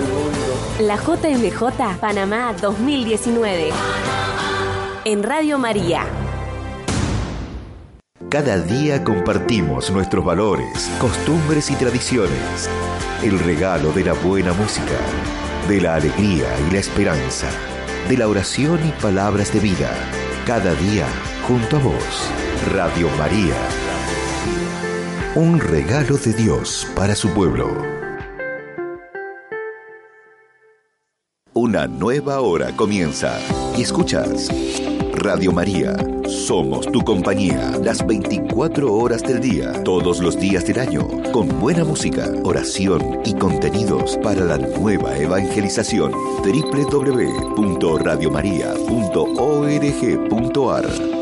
mundo. La JMJ Panamá 2019. En Radio María. Cada día compartimos nuestros valores, costumbres y tradiciones. El regalo de la buena música, de la alegría y la esperanza, de la oración y palabras de vida. Cada día junto a vos. Radio María. Un regalo de Dios para su pueblo. Una nueva hora comienza. Y escuchas Radio María. Somos tu compañía. Las 24 horas del día, todos los días del año, con buena música, oración y contenidos para la nueva evangelización. www.radiomaria.org.ar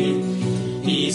y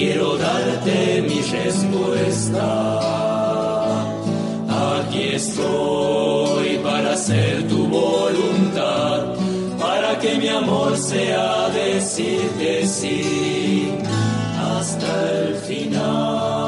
quiero darte mi respuesta. Aquí estoy para hacer tu voluntad, para que mi amor sea decirte sí hasta el final.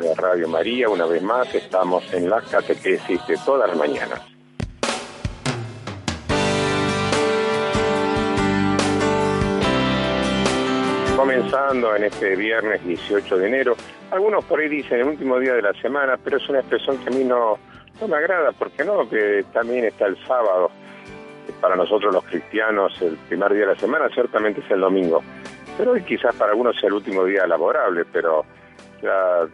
De Radio María. Una vez más estamos en la catequesis de todas las mañanas. Comenzando en este viernes 18 de enero, algunos por ahí dicen el último día de la semana, pero es una expresión que a mí no, No me agrada, porque no, que también está el sábado. Para nosotros los cristianos el primer día de la semana ciertamente es el domingo. Pero hoy quizás para algunos sea el último día laborable, pero ya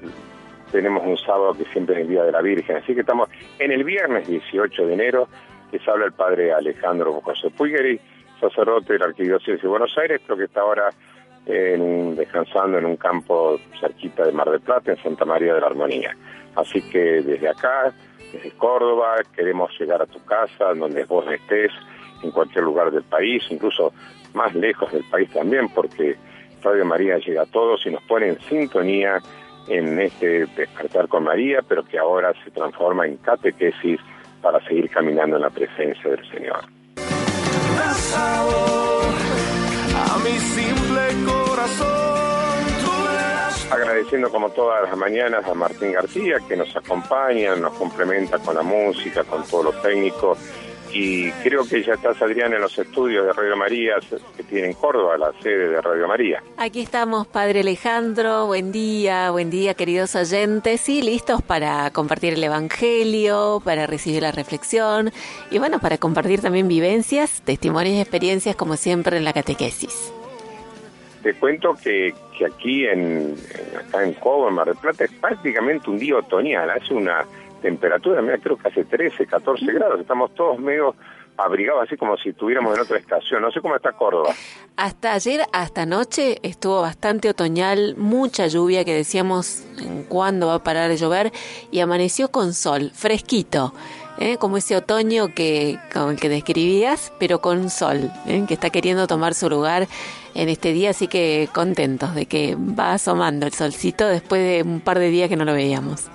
tenemos un sábado que siempre es el Día de la Virgen. Así que estamos en el viernes 18 de enero, les habla el padre Alejandro José Puigeri, sacerdote de la Arquidiócesis de Buenos Aires, creo que está ahora descansando en un campo cerquita de Mar del Plata, en Santa María de la Armonía. Así que desde acá, desde Córdoba, queremos llegar a tu casa, donde vos estés, en cualquier lugar del país, incluso más lejos del país también, porque Radio María llega a todos y nos pone en sintonía en este despertar con María, pero que ahora se transforma en catequesis para seguir caminando en la presencia del Señor. Agradeciendo como todas las mañanas a Martín García que nos acompaña, nos complementa con la música, con todos los técnicos y creo que ya estás, Adrián, en los estudios de Radio María que tiene en Córdoba, la sede de Radio María. Aquí estamos, Padre Alejandro. Buen día, buen día, queridos oyentes. Y listos para compartir el Evangelio, para recibir la reflexión y, bueno, para compartir también vivencias, testimonios y experiencias, como siempre, en la catequesis. Te cuento que, que aquí, en, acá en Córdoba, en Mar del Plata, es prácticamente un día otoñal. Hace una temperatura, mira, creo que hace 13, 14 grados, estamos todos medio abrigados, así como si estuviéramos en otra estación. No sé cómo está Córdoba. Hasta ayer, hasta anoche, estuvo bastante otoñal, mucha lluvia que decíamos en cuándo va a parar de llover y amaneció con sol, fresquito. ¿eh? como ese otoño que, con el que describías, pero con sol, ¿eh? que está queriendo tomar su lugar en este día, así que contentos de que va asomando el solcito después de un par de días que no lo veíamos.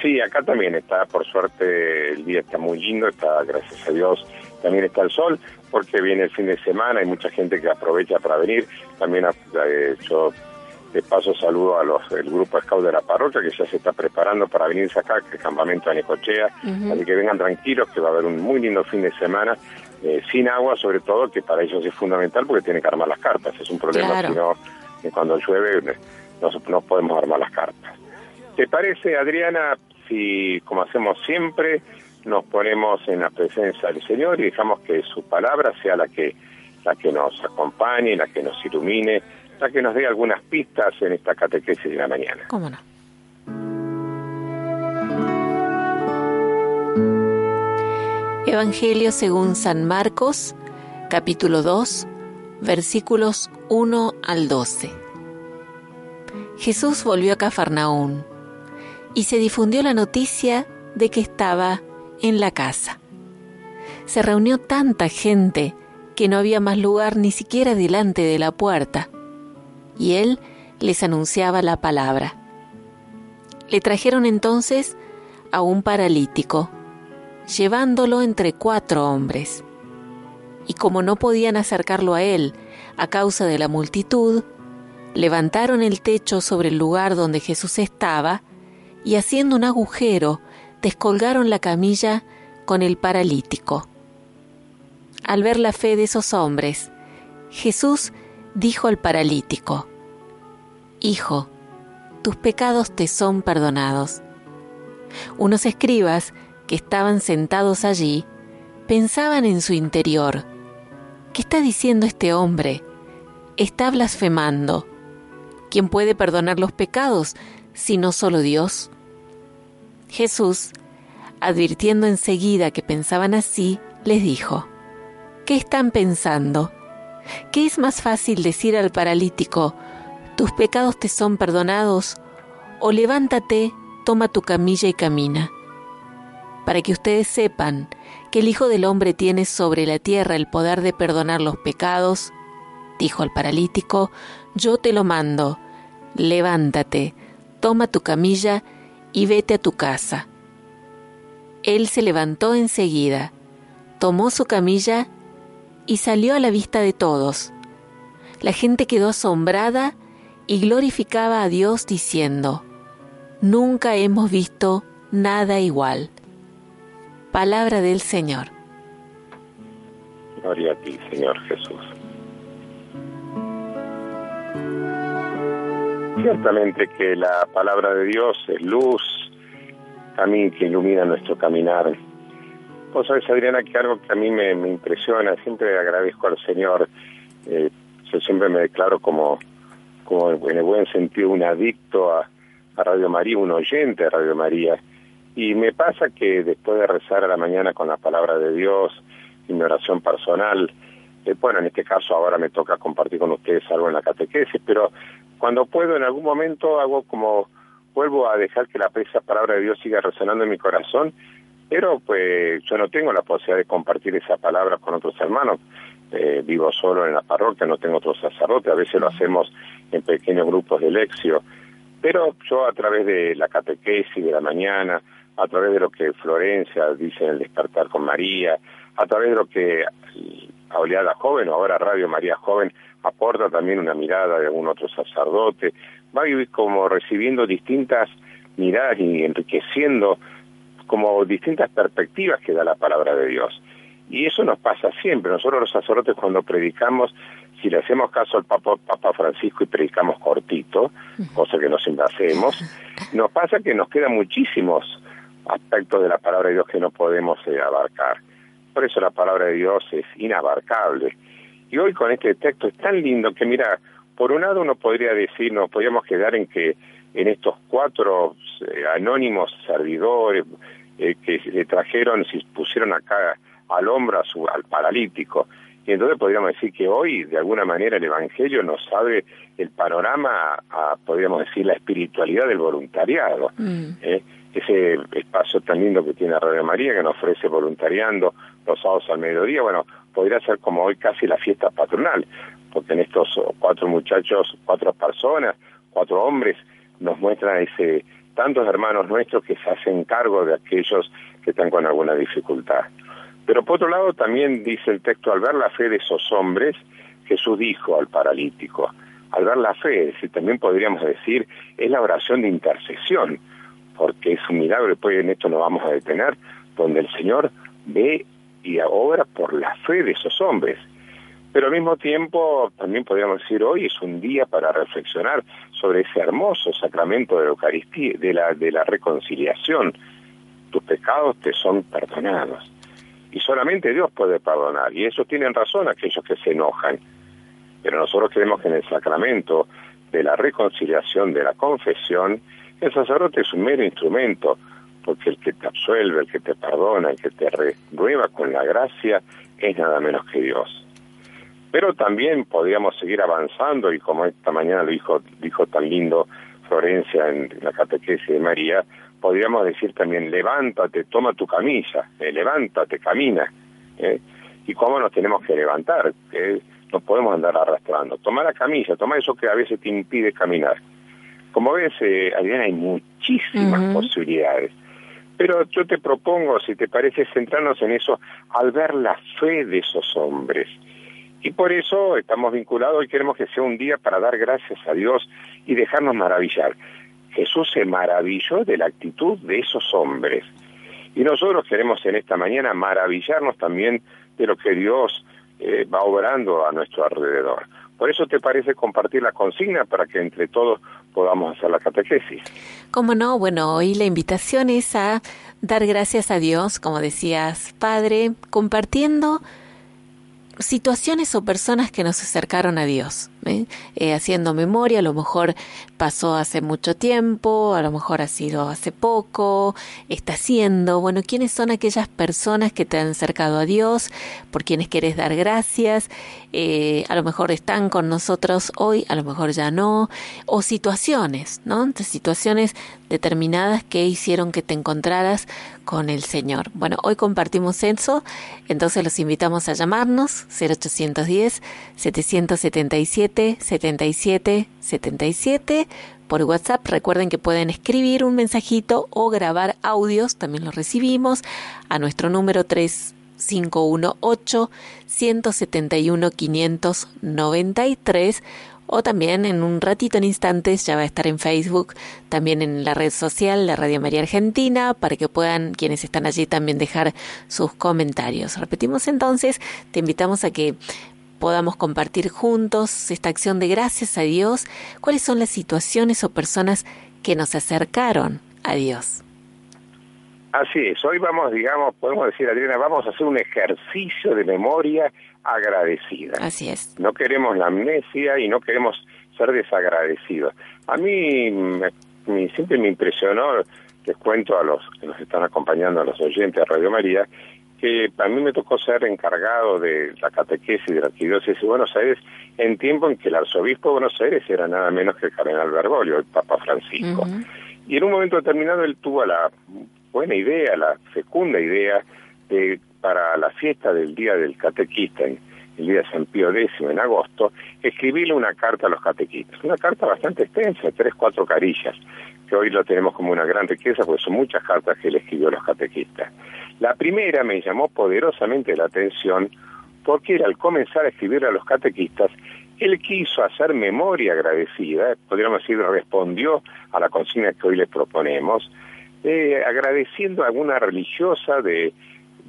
Sí, acá también está, por suerte el día está muy lindo, está, gracias a Dios, también está el sol, porque viene el fin de semana, hay mucha gente que aprovecha para venir, también eh, yo de paso saludo a los el grupo Scout de la parroquia que ya se está preparando para venirse acá, que es el campamento de Necochea, así que vengan tranquilos, que va a haber un muy lindo fin de semana, eh, sin agua sobre todo, que para ellos es fundamental porque tienen que armar las cartas, es un problema, si no, cuando llueve no, no podemos armar las cartas. ¿Te parece, Adriana, si, como hacemos siempre, nos ponemos en la presencia del Señor y dejamos que su palabra sea la que, la que nos acompañe, la que nos ilumine, la que nos dé algunas pistas en esta catequesis de la mañana? ¿Cómo no? Evangelio según San Marcos, capítulo 2, versículos 1 al 12. Jesús volvió a Cafarnaún y se difundió la noticia de que estaba en la casa. Se reunió tanta gente que no había más lugar ni siquiera delante de la puerta, y él les anunciaba la palabra. Le trajeron entonces a un paralítico, llevándolo entre cuatro hombres. Y como no podían acercarlo a él a causa de la multitud, levantaron el techo sobre el lugar donde Jesús estaba y haciendo un agujero descolgaron la camilla con el paralítico. Al ver la fe de esos hombres, Jesús dijo al paralítico, Hijo, tus pecados te son perdonados. Unos escribas que estaban sentados allí pensaban en su interior, ¿qué está diciendo este hombre? Está blasfemando. ¿Quién puede perdonar los pecados sino solo Dios? Jesús, advirtiendo enseguida que pensaban así, les dijo, ¿qué están pensando? ¿Qué es más fácil decir al paralítico, tus pecados te son perdonados, o levántate, toma tu camilla y camina? Para que ustedes sepan que el Hijo del Hombre tiene sobre la tierra el poder de perdonar los pecados, dijo al paralítico, yo te lo mando, levántate, toma tu camilla y vete a tu casa. Él se levantó enseguida, tomó su camilla y salió a la vista de todos. La gente quedó asombrada y glorificaba a Dios diciendo, Nunca hemos visto nada igual. Palabra del Señor. Gloria a ti, Señor Jesús. Ciertamente que la palabra de Dios es luz, mí que ilumina nuestro caminar. Vos sabés, Adriana, que algo que a mí me, impresiona, siempre agradezco al Señor, eh, yo siempre me declaro como, como en el buen sentido un adicto a, Radio María, un oyente de Radio María. Y me pasa que después de rezar a la mañana con la palabra de Dios y mi oración personal, eh, bueno, en este caso ahora me toca compartir con ustedes algo en la catequesis, pero cuando puedo en algún momento hago como vuelvo a dejar que la palabra de Dios siga resonando en mi corazón, pero pues yo no tengo la posibilidad de compartir esa palabra con otros hermanos. Eh, vivo solo en la parroquia, no tengo otro sacerdote, a veces lo hacemos en pequeños grupos de lección, pero yo a través de la catequesis de la mañana, a través de lo que Florencia dice en el despertar con María, a través de lo que Oleada Joven o ahora Radio María Joven aporta también una mirada de algún otro sacerdote, va a ir como recibiendo distintas miradas y enriqueciendo como distintas perspectivas que da la palabra de Dios. Y eso nos pasa siempre. Nosotros los sacerdotes cuando predicamos, si le hacemos caso al Papa, Papa Francisco y predicamos cortito, cosa que no siempre hacemos, nos pasa que nos quedan muchísimos aspectos de la palabra de Dios que no podemos eh, abarcar. Por eso la palabra de Dios es inabarcable. Y hoy con este texto es tan lindo que mira, por un lado uno podría decir, nos podríamos quedar en que en estos cuatro eh, anónimos servidores eh, que le trajeron, se pusieron acá al hombro a su, al paralítico, y entonces podríamos decir que hoy, de alguna manera, el Evangelio nos sabe el panorama, a, podríamos decir, la espiritualidad del voluntariado. Mm. ¿eh? Ese espacio tan lindo que tiene Radio María, que nos ofrece voluntariando los sábados al mediodía, bueno, podría ser como hoy casi la fiesta patronal, porque en estos cuatro muchachos, cuatro personas, cuatro hombres, nos muestran ese tantos hermanos nuestros que se hacen cargo de aquellos que están con alguna dificultad. Pero por otro lado también dice el texto, al ver la fe de esos hombres, Jesús dijo al paralítico, al ver la fe, si también podríamos decir, es la oración de intercesión, porque es un milagro, después en esto nos vamos a detener, donde el Señor ve y obra por la fe de esos hombres. Pero al mismo tiempo, también podríamos decir, hoy es un día para reflexionar sobre ese hermoso sacramento de la Eucaristía, de la, de la reconciliación. Tus pecados te son perdonados. Y solamente Dios puede perdonar. Y eso tienen razón aquellos que se enojan. Pero nosotros creemos que en el sacramento de la reconciliación, de la confesión, el sacerdote es un mero instrumento, porque el que te absuelve, el que te perdona, el que te renueva con la gracia, es nada menos que Dios. Pero también podríamos seguir avanzando y como esta mañana lo dijo, dijo tan lindo Florencia en la catequesis de María, podríamos decir también levántate, toma tu camisa, eh, levántate, camina. Eh, ¿Y cómo nos tenemos que levantar? Eh, no podemos andar arrastrando. Toma la camisa, toma eso que a veces te impide caminar. Como ves, eh, Adriana, hay muchísimas posibilidades. Pero yo te propongo, si te parece, centrarnos en eso al ver la fe de esos hombres y por eso estamos vinculados y queremos que sea un día para dar gracias a Dios y dejarnos maravillar. Jesús se maravilló de la actitud de esos hombres. Y nosotros queremos en esta mañana maravillarnos también de lo que Dios eh, va obrando a nuestro alrededor. Por eso te parece compartir la consigna para que entre todos podamos hacer la catequesis. ¿Cómo no? Bueno, hoy la invitación es a dar gracias a Dios, como decías, Padre, compartiendo situaciones o personas que nos acercaron a Dios, ¿eh? Haciendo memoria, a lo mejor pasó hace mucho tiempo, a lo mejor ha sido hace poco, está siendo, bueno, ¿quiénes son aquellas personas que te han acercado a Dios, por quienes quieres dar gracias? Eh, a lo mejor están con nosotros hoy, a lo mejor ya no, o situaciones, ¿no? situaciones determinadas que hicieron que te encontraras con el Señor. Bueno, hoy compartimos eso, entonces los invitamos a llamarnos 0810 777 77 77 por WhatsApp. Recuerden que pueden escribir un mensajito o grabar audios, también los recibimos, a nuestro número 3518 171 593 o también en un ratito, en instantes, ya va a estar en Facebook, también en la red social de Radio María Argentina, para que puedan quienes están allí también dejar sus comentarios. Repetimos entonces, te invitamos a que podamos compartir juntos esta acción de gracias a Dios, cuáles son las situaciones o personas que nos acercaron a Dios. Así es, hoy vamos, digamos, podemos decir, Adriana, vamos a hacer un ejercicio de memoria agradecida. Así es. No queremos la amnesia y no queremos ser desagradecidos. A mí siempre me impresionó, les cuento a los que nos están acompañando, a los oyentes de Radio María, que a mí me tocó ser encargado de la catequesis de la Arquidiócesis de Buenos Aires en tiempo en que el arzobispo de Buenos Aires era nada menos que el cardenal Bergoglio, el Papa Francisco. Y en un momento determinado él tuvo la buena idea, la fecunda idea de para la fiesta del Día del Catequista, el día de San Pío X en agosto, escribirle una carta a los catequistas. Una carta bastante extensa, tres, cuatro carillas, que hoy lo tenemos como una gran riqueza, porque son muchas cartas que él escribió a los catequistas. La primera me llamó poderosamente la atención porque él, al comenzar a escribir a los catequistas, él quiso hacer memoria agradecida, podríamos decir, respondió a la consigna que hoy les proponemos, eh, agradeciendo a alguna religiosa de,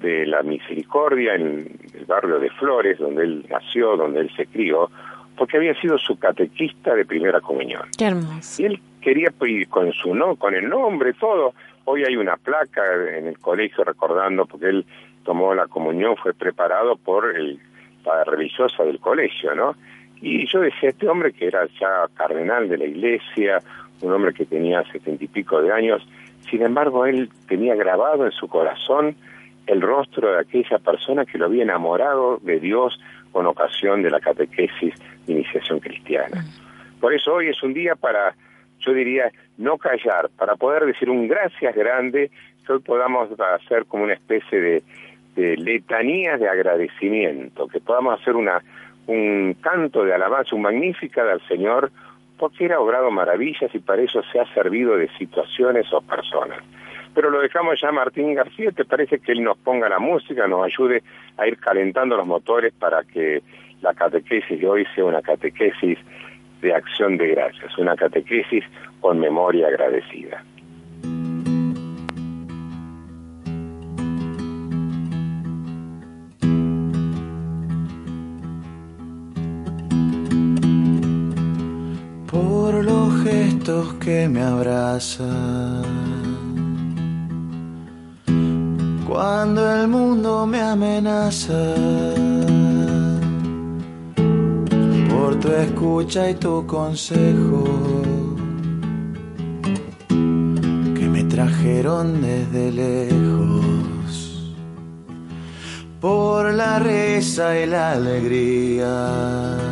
de la misericordia en el barrio de Flores, donde él nació, donde él se crió, porque había sido su catequista de primera comunión. Qué hermoso. Y él quería pues, con su no, con el nombre, todo, Hoy hay una placa en el colegio recordando, porque él tomó la comunión, fue preparado por el, la religiosa del colegio, ¿no? Y yo decía, este hombre que era ya cardenal de la iglesia, un hombre que tenía setenta y pico de años, sin embargo él tenía grabado en su corazón el rostro de aquella persona que lo había enamorado de Dios con ocasión de la catequesis de iniciación cristiana. Mm. Por eso hoy es un día para yo diría, no callar, para poder decir un gracias grande, que hoy podamos hacer como una especie de, de letanías de agradecimiento, que podamos hacer una, un canto de alabanza, un magnífica al Señor, porque era obrado maravillas y para eso se ha servido de situaciones o personas. Pero lo dejamos ya a Martín García, ¿te parece que él nos ponga la música, nos ayude a ir calentando los motores para que la catequesis de hoy sea una catequesis de acción de gracias, una catequesis con memoria agradecida. Que me abrazan, cuando el mundo me amenaza por tu escucha y tu consejo que me trajeron desde lejos, por la risa y la alegría,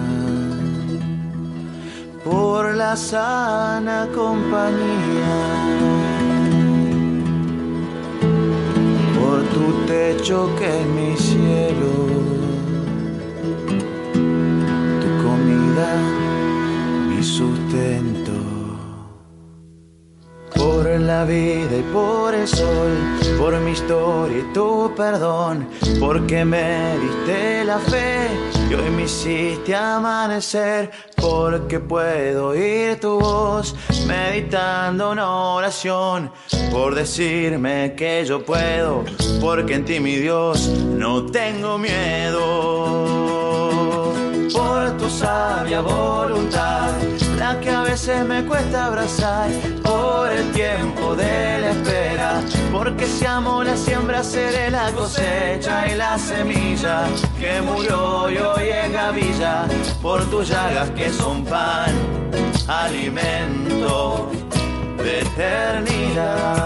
por la sana compañía. Por tu techo que es mi cielo mi sustento. Por la vida y por el sol, por mi historia y tu perdón, porque me diste la fe y hoy me hiciste amanecer, porque puedo oír tu voz meditando una oración, por decirme que yo puedo, porque en ti mi Dios no tengo miedo. Por tu sabia voluntad, la que a veces me cuesta abrazar, por el tiempo de la espera, porque si amo la siembra seré la cosecha y la semilla que murió y hoy es gavilla, por tus llagas que son pan, alimento de eternidad.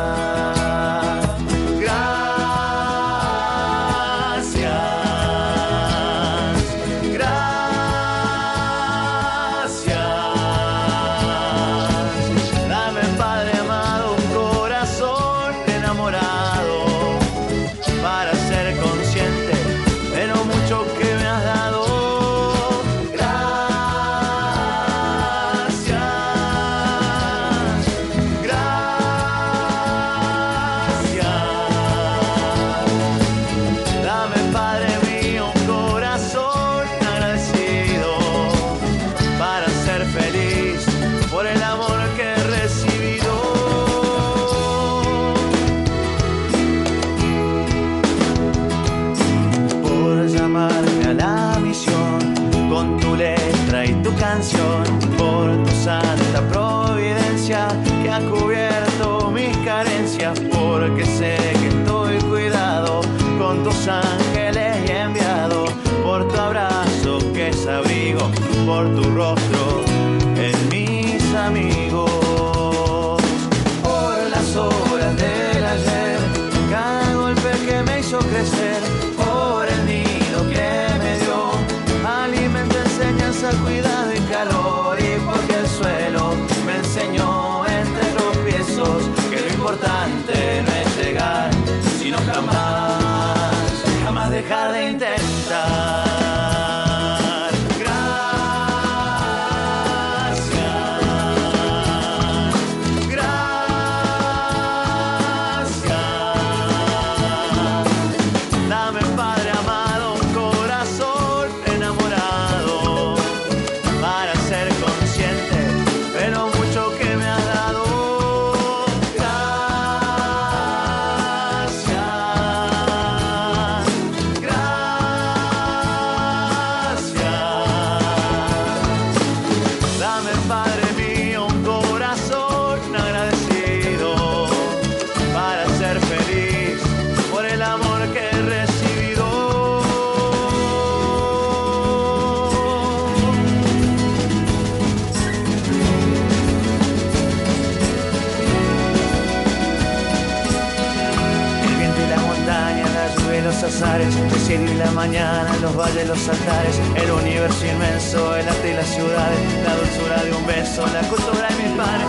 El universo inmenso, el arte y las ciudades, la dulzura de un beso, la cultura de mis padres,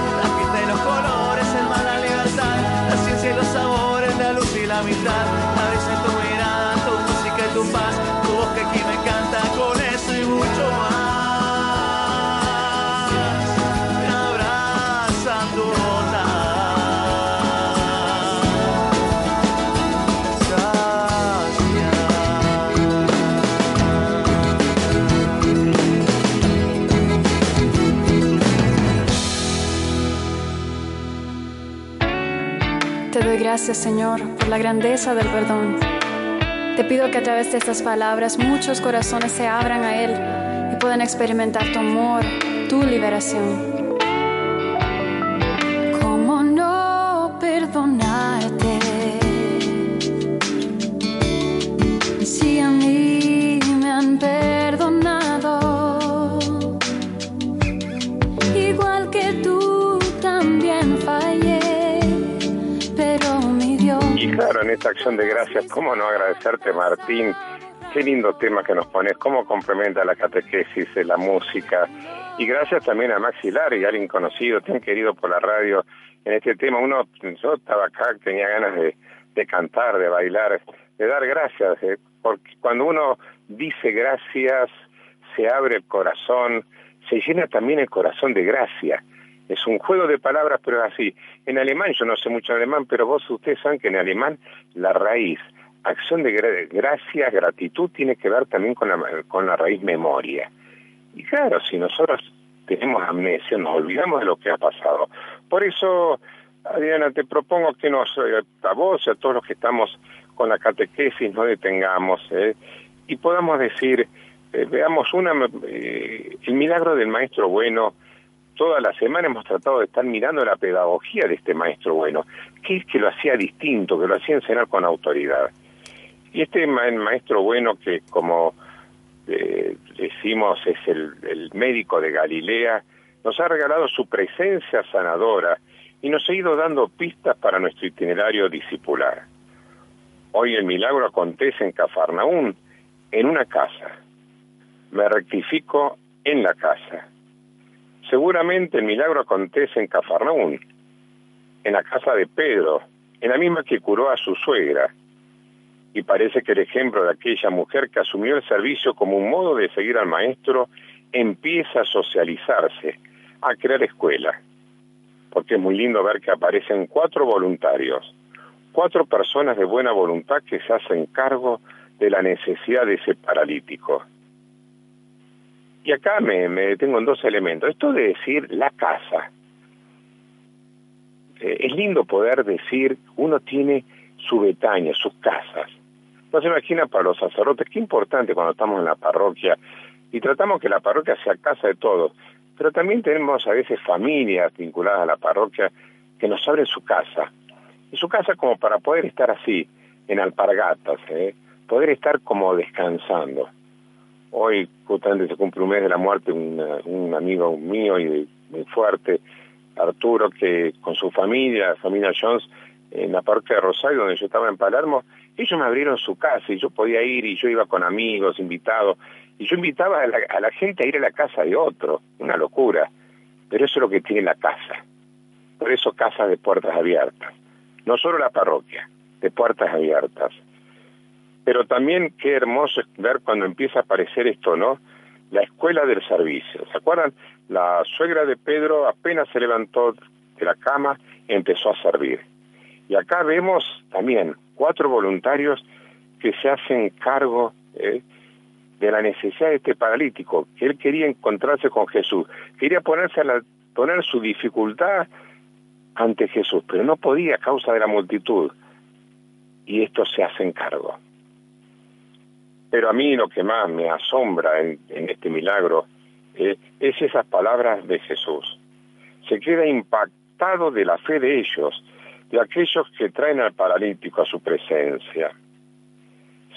gracias, Señor, por la grandeza del perdón. Te pido que a través de estas palabras muchos corazones se abran a Él y puedan experimentar tu amor, tu liberación. Esta acción de gracias, ¿cómo no agradecerte, Martín? Qué lindo tema que nos pones, cómo complementa la catequesis, la música. Y gracias también a Maxi Lari, alguien conocido, tan querido por la radio en este tema. Uno, yo estaba acá, tenía ganas de, de cantar, de bailar, de dar gracias, eh, porque cuando uno dice gracias, se abre el corazón, se llena también el corazón de gracia es un juego de palabras, pero es así. En alemán, yo no sé mucho alemán, pero vos, ustedes saben que en alemán la raíz, acción de gracia, gratitud, tiene que ver también con la, con la raíz memoria. Y claro, si nosotros tenemos amnesia, nos olvidamos de lo que ha pasado. Por eso, Adriana, te propongo que nos, eh, a vos y a todos los que estamos con la catequesis, no detengamos eh, y podamos decir, eh, veamos una, el milagro del maestro bueno, toda la semana hemos tratado de estar mirando la pedagogía de este maestro bueno, que es que lo hacía distinto, que lo hacía enseñar con autoridad. Y este maestro bueno que como eh, decimos es el, el médico de Galilea, nos ha regalado su presencia sanadora y nos ha ido dando pistas para nuestro itinerario discipular. Hoy el milagro acontece en Cafarnaún, en una casa. Me rectifico en la casa. Seguramente el milagro acontece en Cafarnaún, en la casa de Pedro, en la misma que curó a su suegra. Y parece que el ejemplo de aquella mujer que asumió el servicio como un modo de seguir al maestro empieza a socializarse, a crear escuela. Porque es muy lindo ver que aparecen cuatro voluntarios, cuatro personas de buena voluntad que se hacen cargo de la necesidad de ese paralítico. Y acá me, me detengo en dos elementos. Esto de decir la casa. Eh, es lindo poder decir, uno tiene su Betania, sus casas. No se imagina para los sacerdotes, qué importante cuando estamos en la parroquia y tratamos que la parroquia sea casa de todos. Pero también tenemos a veces familias vinculadas a la parroquia que nos abren su casa. Y su casa como para poder estar así, en alpargatas, ¿eh? poder estar como descansando. Hoy justamente se cumple un mes de la muerte un, un amigo mío y muy fuerte, Arturo, que con su familia, familia Jones, en la parroquia de Rosario, donde yo estaba en Palermo, ellos me abrieron su casa y yo podía ir y yo iba con amigos, invitados, y yo invitaba a la, a la gente a ir a la casa de otro, una locura, pero eso es lo que tiene la casa, por eso casa de puertas abiertas, no solo la parroquia, de puertas abiertas. Pero también qué hermoso es ver cuando empieza a aparecer esto, ¿no? La escuela del servicio. ¿Se acuerdan? La suegra de Pedro apenas se levantó de la cama, empezó a servir. Y acá vemos también cuatro voluntarios que se hacen cargo ¿eh? de la necesidad de este paralítico, que él quería encontrarse con Jesús, quería ponerse a la, poner su dificultad ante Jesús, pero no podía a causa de la multitud. Y esto se hacen cargo. Pero a mí lo que más me asombra en, este milagro eh, es esas palabras de Jesús. Se queda impactado de la fe de ellos, de aquellos que traen al paralítico a su presencia.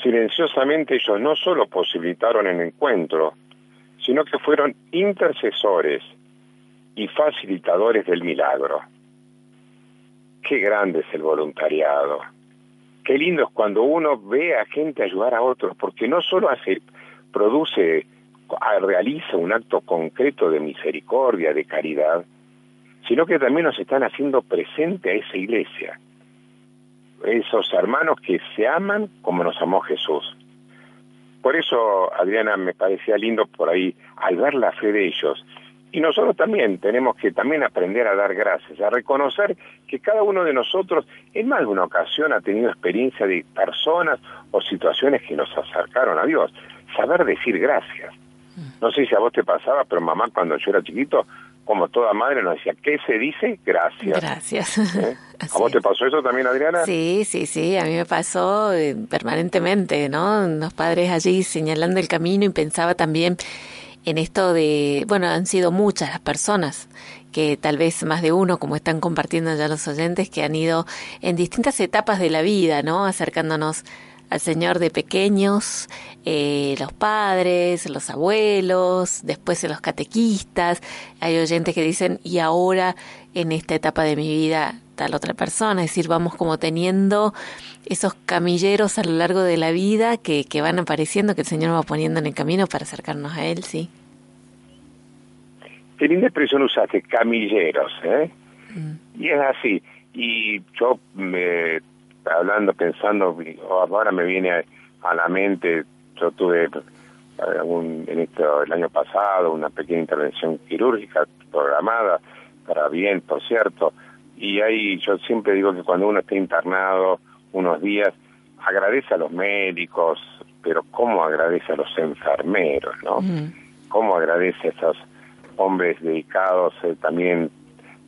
Silenciosamente ellos no solo posibilitaron el encuentro, sino que fueron intercesores y facilitadores del milagro. Qué grande es el voluntariado. Qué lindo es cuando uno ve a gente ayudar a otros, porque no solo hace, produce, realiza un acto concreto de misericordia, de caridad, sino que también nos están haciendo presente a esa iglesia, esos hermanos que se aman como nos amó Jesús. Por eso, Adriana, me parecía lindo por ahí, al ver la fe de ellos, y nosotros también tenemos que también aprender a dar gracias, a reconocer que cada uno de nosotros en más de una ocasión ha tenido experiencia de personas o situaciones que nos acercaron a Dios. Saber decir gracias. No sé si a vos te pasaba, pero mamá cuando yo era chiquito, como toda madre nos decía, ¿qué se dice? Gracias. Gracias. ¿Eh? ¿A vos te pasó eso también, Adriana? Sí, sí, sí, a mí me pasó eh, permanentemente, ¿no? Los padres allí señalando el camino y pensaba también en esto de, bueno, han sido muchas las personas que tal vez más de uno, como están compartiendo ya los oyentes, que han ido en distintas etapas de la vida, ¿no? Acercándonos al Señor de pequeños, eh, los padres, los abuelos, después los catequistas. Hay oyentes que dicen, y ahora en esta etapa de mi vida tal otra persona, es decir, vamos como teniendo esos camilleros a lo largo de la vida que, que van apareciendo, que el Señor va poniendo en el camino para acercarnos a Él, sí. Qué linda expresión usaste, camilleros, ¿eh? Mm. Y es así. Y yo, me, hablando, pensando, ahora me viene a, la mente, yo tuve algún, en esto, el año pasado una pequeña intervención quirúrgica programada, para bien, por cierto, y ahí yo siempre digo que cuando uno está internado unos días, agradece a los médicos, pero ¿cómo agradece a los enfermeros, no? ¿Cómo agradece a esos hombres dedicados, eh, también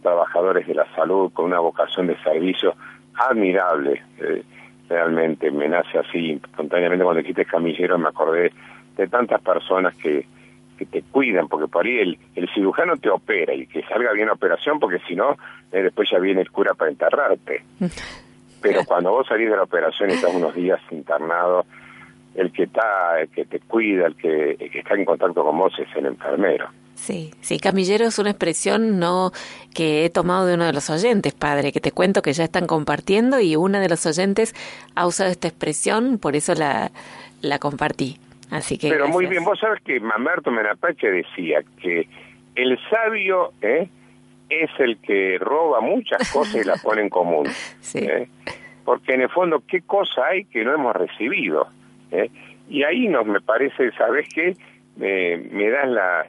trabajadores de la salud con una vocación de servicio admirable? Eh, realmente me nace así, espontáneamente cuando dijiste camillero me acordé de tantas personas que que te cuidan, porque por ahí el, el cirujano te opera y que salga bien la operación, porque si no, eh, después ya viene el cura para enterrarte. Pero cuando vos salís de la operación y estás unos días internado, el que está, el que te cuida, el que, el que está en contacto con vos es el enfermero. Sí, sí, camillero es una expresión no que he tomado de uno de los oyentes, padre, que te cuento que ya están compartiendo y una de los oyentes ha usado esta expresión, por eso la, la compartí. Así que Pero muy bien, vos sabes que Mamerto Menapache decía que el sabio ¿eh? es el que roba muchas cosas y las pone en común. ¿eh? Porque en el fondo, ¿qué cosa hay que no hemos recibido? ¿eh? Y ahí nos me parece, ¿sabes qué? me das la,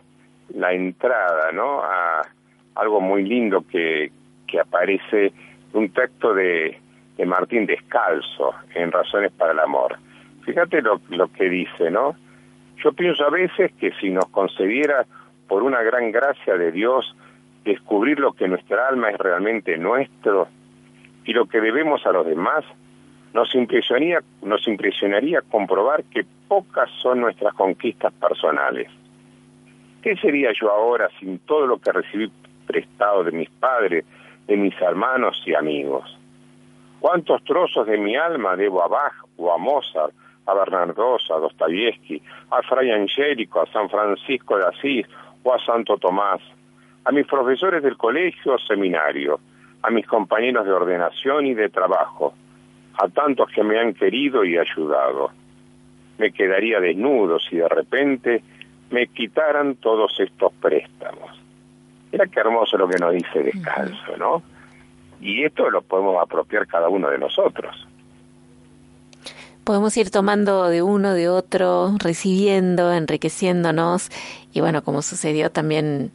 la entrada, ¿no? A algo muy lindo que, que aparece, un texto de, de Martín Descalzo en Razones para el Amor Fíjate lo, lo que dice, ¿no? Yo pienso a veces que si nos concediera por una gran gracia de Dios descubrir lo que nuestra alma es realmente nuestro y lo que debemos a los demás, nos impresionaría, nos impresionaría comprobar que pocas son nuestras conquistas personales. ¿Qué sería yo ahora sin todo lo que recibí prestado de mis padres, de mis hermanos y amigos? ¿Cuántos trozos de mi alma debo a Bach o a Mozart a Bernardosa, a Dostoyevsky, a Fray Angélico, a San Francisco de Asís o a Santo Tomás, a mis profesores del colegio o seminario, a mis compañeros de ordenación y de trabajo, a tantos que me han querido y ayudado. Me quedaría desnudo si de repente me quitaran todos estos préstamos. Mira qué hermoso lo que nos dice descanso, ¿no? Y esto lo podemos apropiar cada uno de nosotros. Podemos ir tomando de uno, de otro, recibiendo, enriqueciéndonos, y bueno, como sucedió también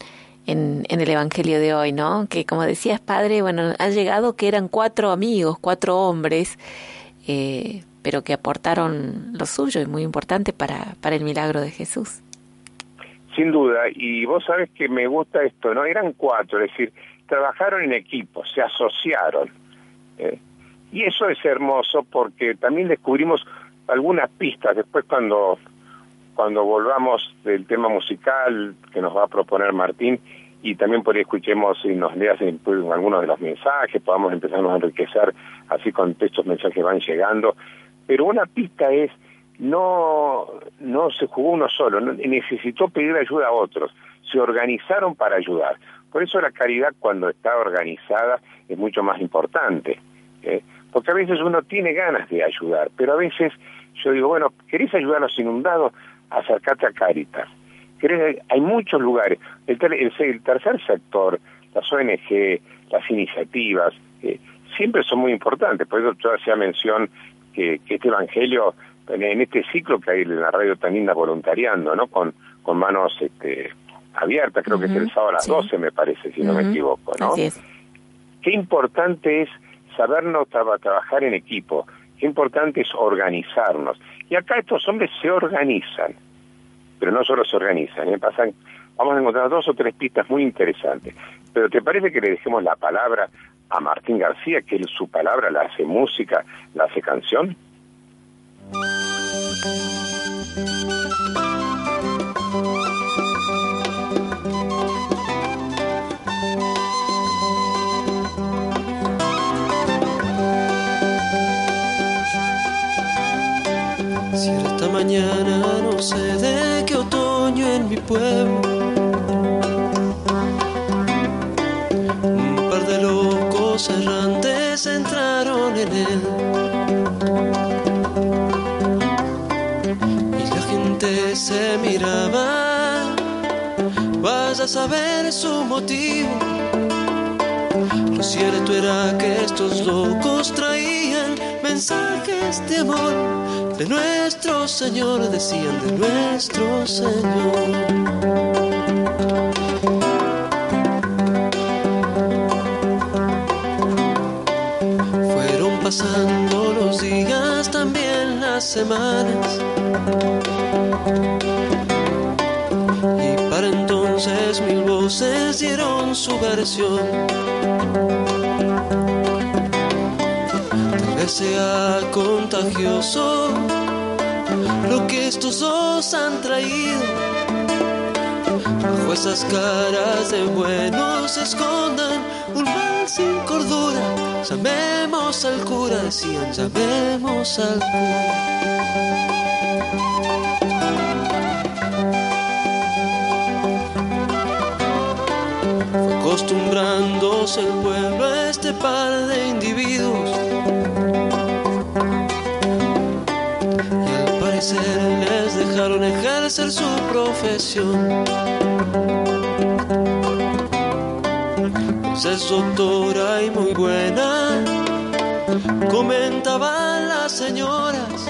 en, el Evangelio de hoy, ¿no? Que como decías, Padre, bueno, ha llegado que eran cuatro amigos, cuatro hombres, eh, pero que aportaron lo suyo y muy importante para, para el milagro de Jesús. Sin duda, y vos sabes que me gusta esto, ¿no? Eran cuatro, es decir, trabajaron en equipo, se asociaron. ¿eh? Y eso es hermoso porque también descubrimos algunas pistas después cuando cuando volvamos del tema musical que nos va a proponer Martín y también por ahí escuchemos y nos leas algunos de los mensajes, podamos empezarnos a enriquecer así con estos mensajes van llegando. Pero una pista es, no, no se jugó uno solo, necesitó pedir ayuda a otros, se organizaron para ayudar. Por eso la caridad cuando está organizada es mucho más importante, ¿eh? Porque a veces uno tiene ganas de ayudar, pero a veces yo digo, bueno, ¿querés ayudar a los inundados? acercate a Caritas. Hay muchos lugares. El, tercer sector, las ONG, las iniciativas, eh, siempre son muy importantes. Por eso yo hacía mención que, este Evangelio, en este ciclo que hay en la radio tan linda voluntariando, ¿no? Con, con manos este, abiertas, creo que es el sábado a las 12, me parece, si no me equivoco, ¿no? Qué importante es sabernos trabajar en equipo, qué importante es organizarnos. Y acá estos hombres se organizan, pero no solo se organizan, ¿eh? pasan, vamos a encontrar dos o tres pistas muy interesantes. Pero ¿te parece que le dejemos la palabra a Martín García, que su palabra la hace música, la hace canción? No sé de qué otoño en mi pueblo. Un par de locos errantes entraron en él. Y la gente se miraba, vaya a saber su motivo. Lo cierto era que estos locos traían mensajes de amor de nuestro Señor, decían de nuestro Señor. Fueron pasando los días, también las semanas. Y para entonces mil voces dieron su versión sea contagioso lo que estos dos han traído. Bajo esas caras de buenos escondan un mal sin cordura. Llamemos al cura, decían, llamemos al cura. Acostumbrándose el pueblo a este par de individuos les dejaron ejercer su profesión. Pues es doctora y muy buena, comentaban las señoras.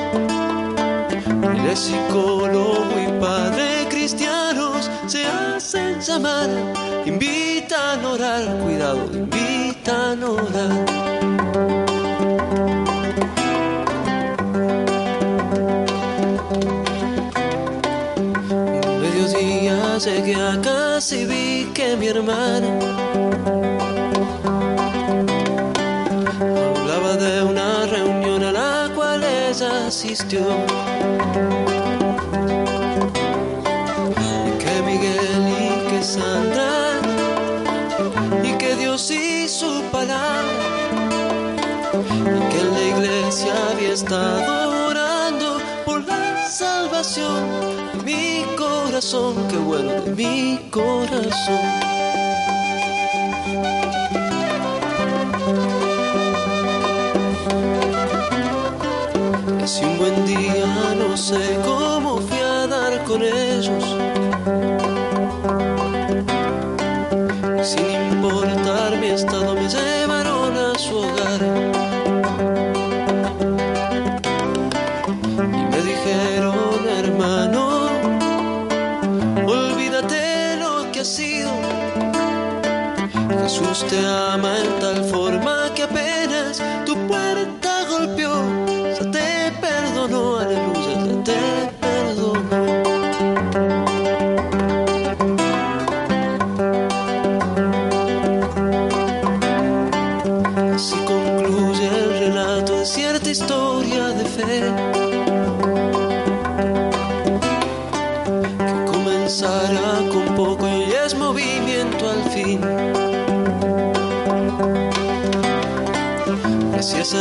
El psicólogo y padre cristianos se hacen llamar, invitan a orar, cuidado, invitan a orar. Llegué a casa y vi que mi hermana hablaba de una reunión a la cual ella asistió. Y que Miguel y que Sandra y que Dios y su palabra y que en la iglesia había estado orando por la salvación corazón, qué bueno de mi corazón. Jesús te ama en tal forma que apenas tu puerta golpeó,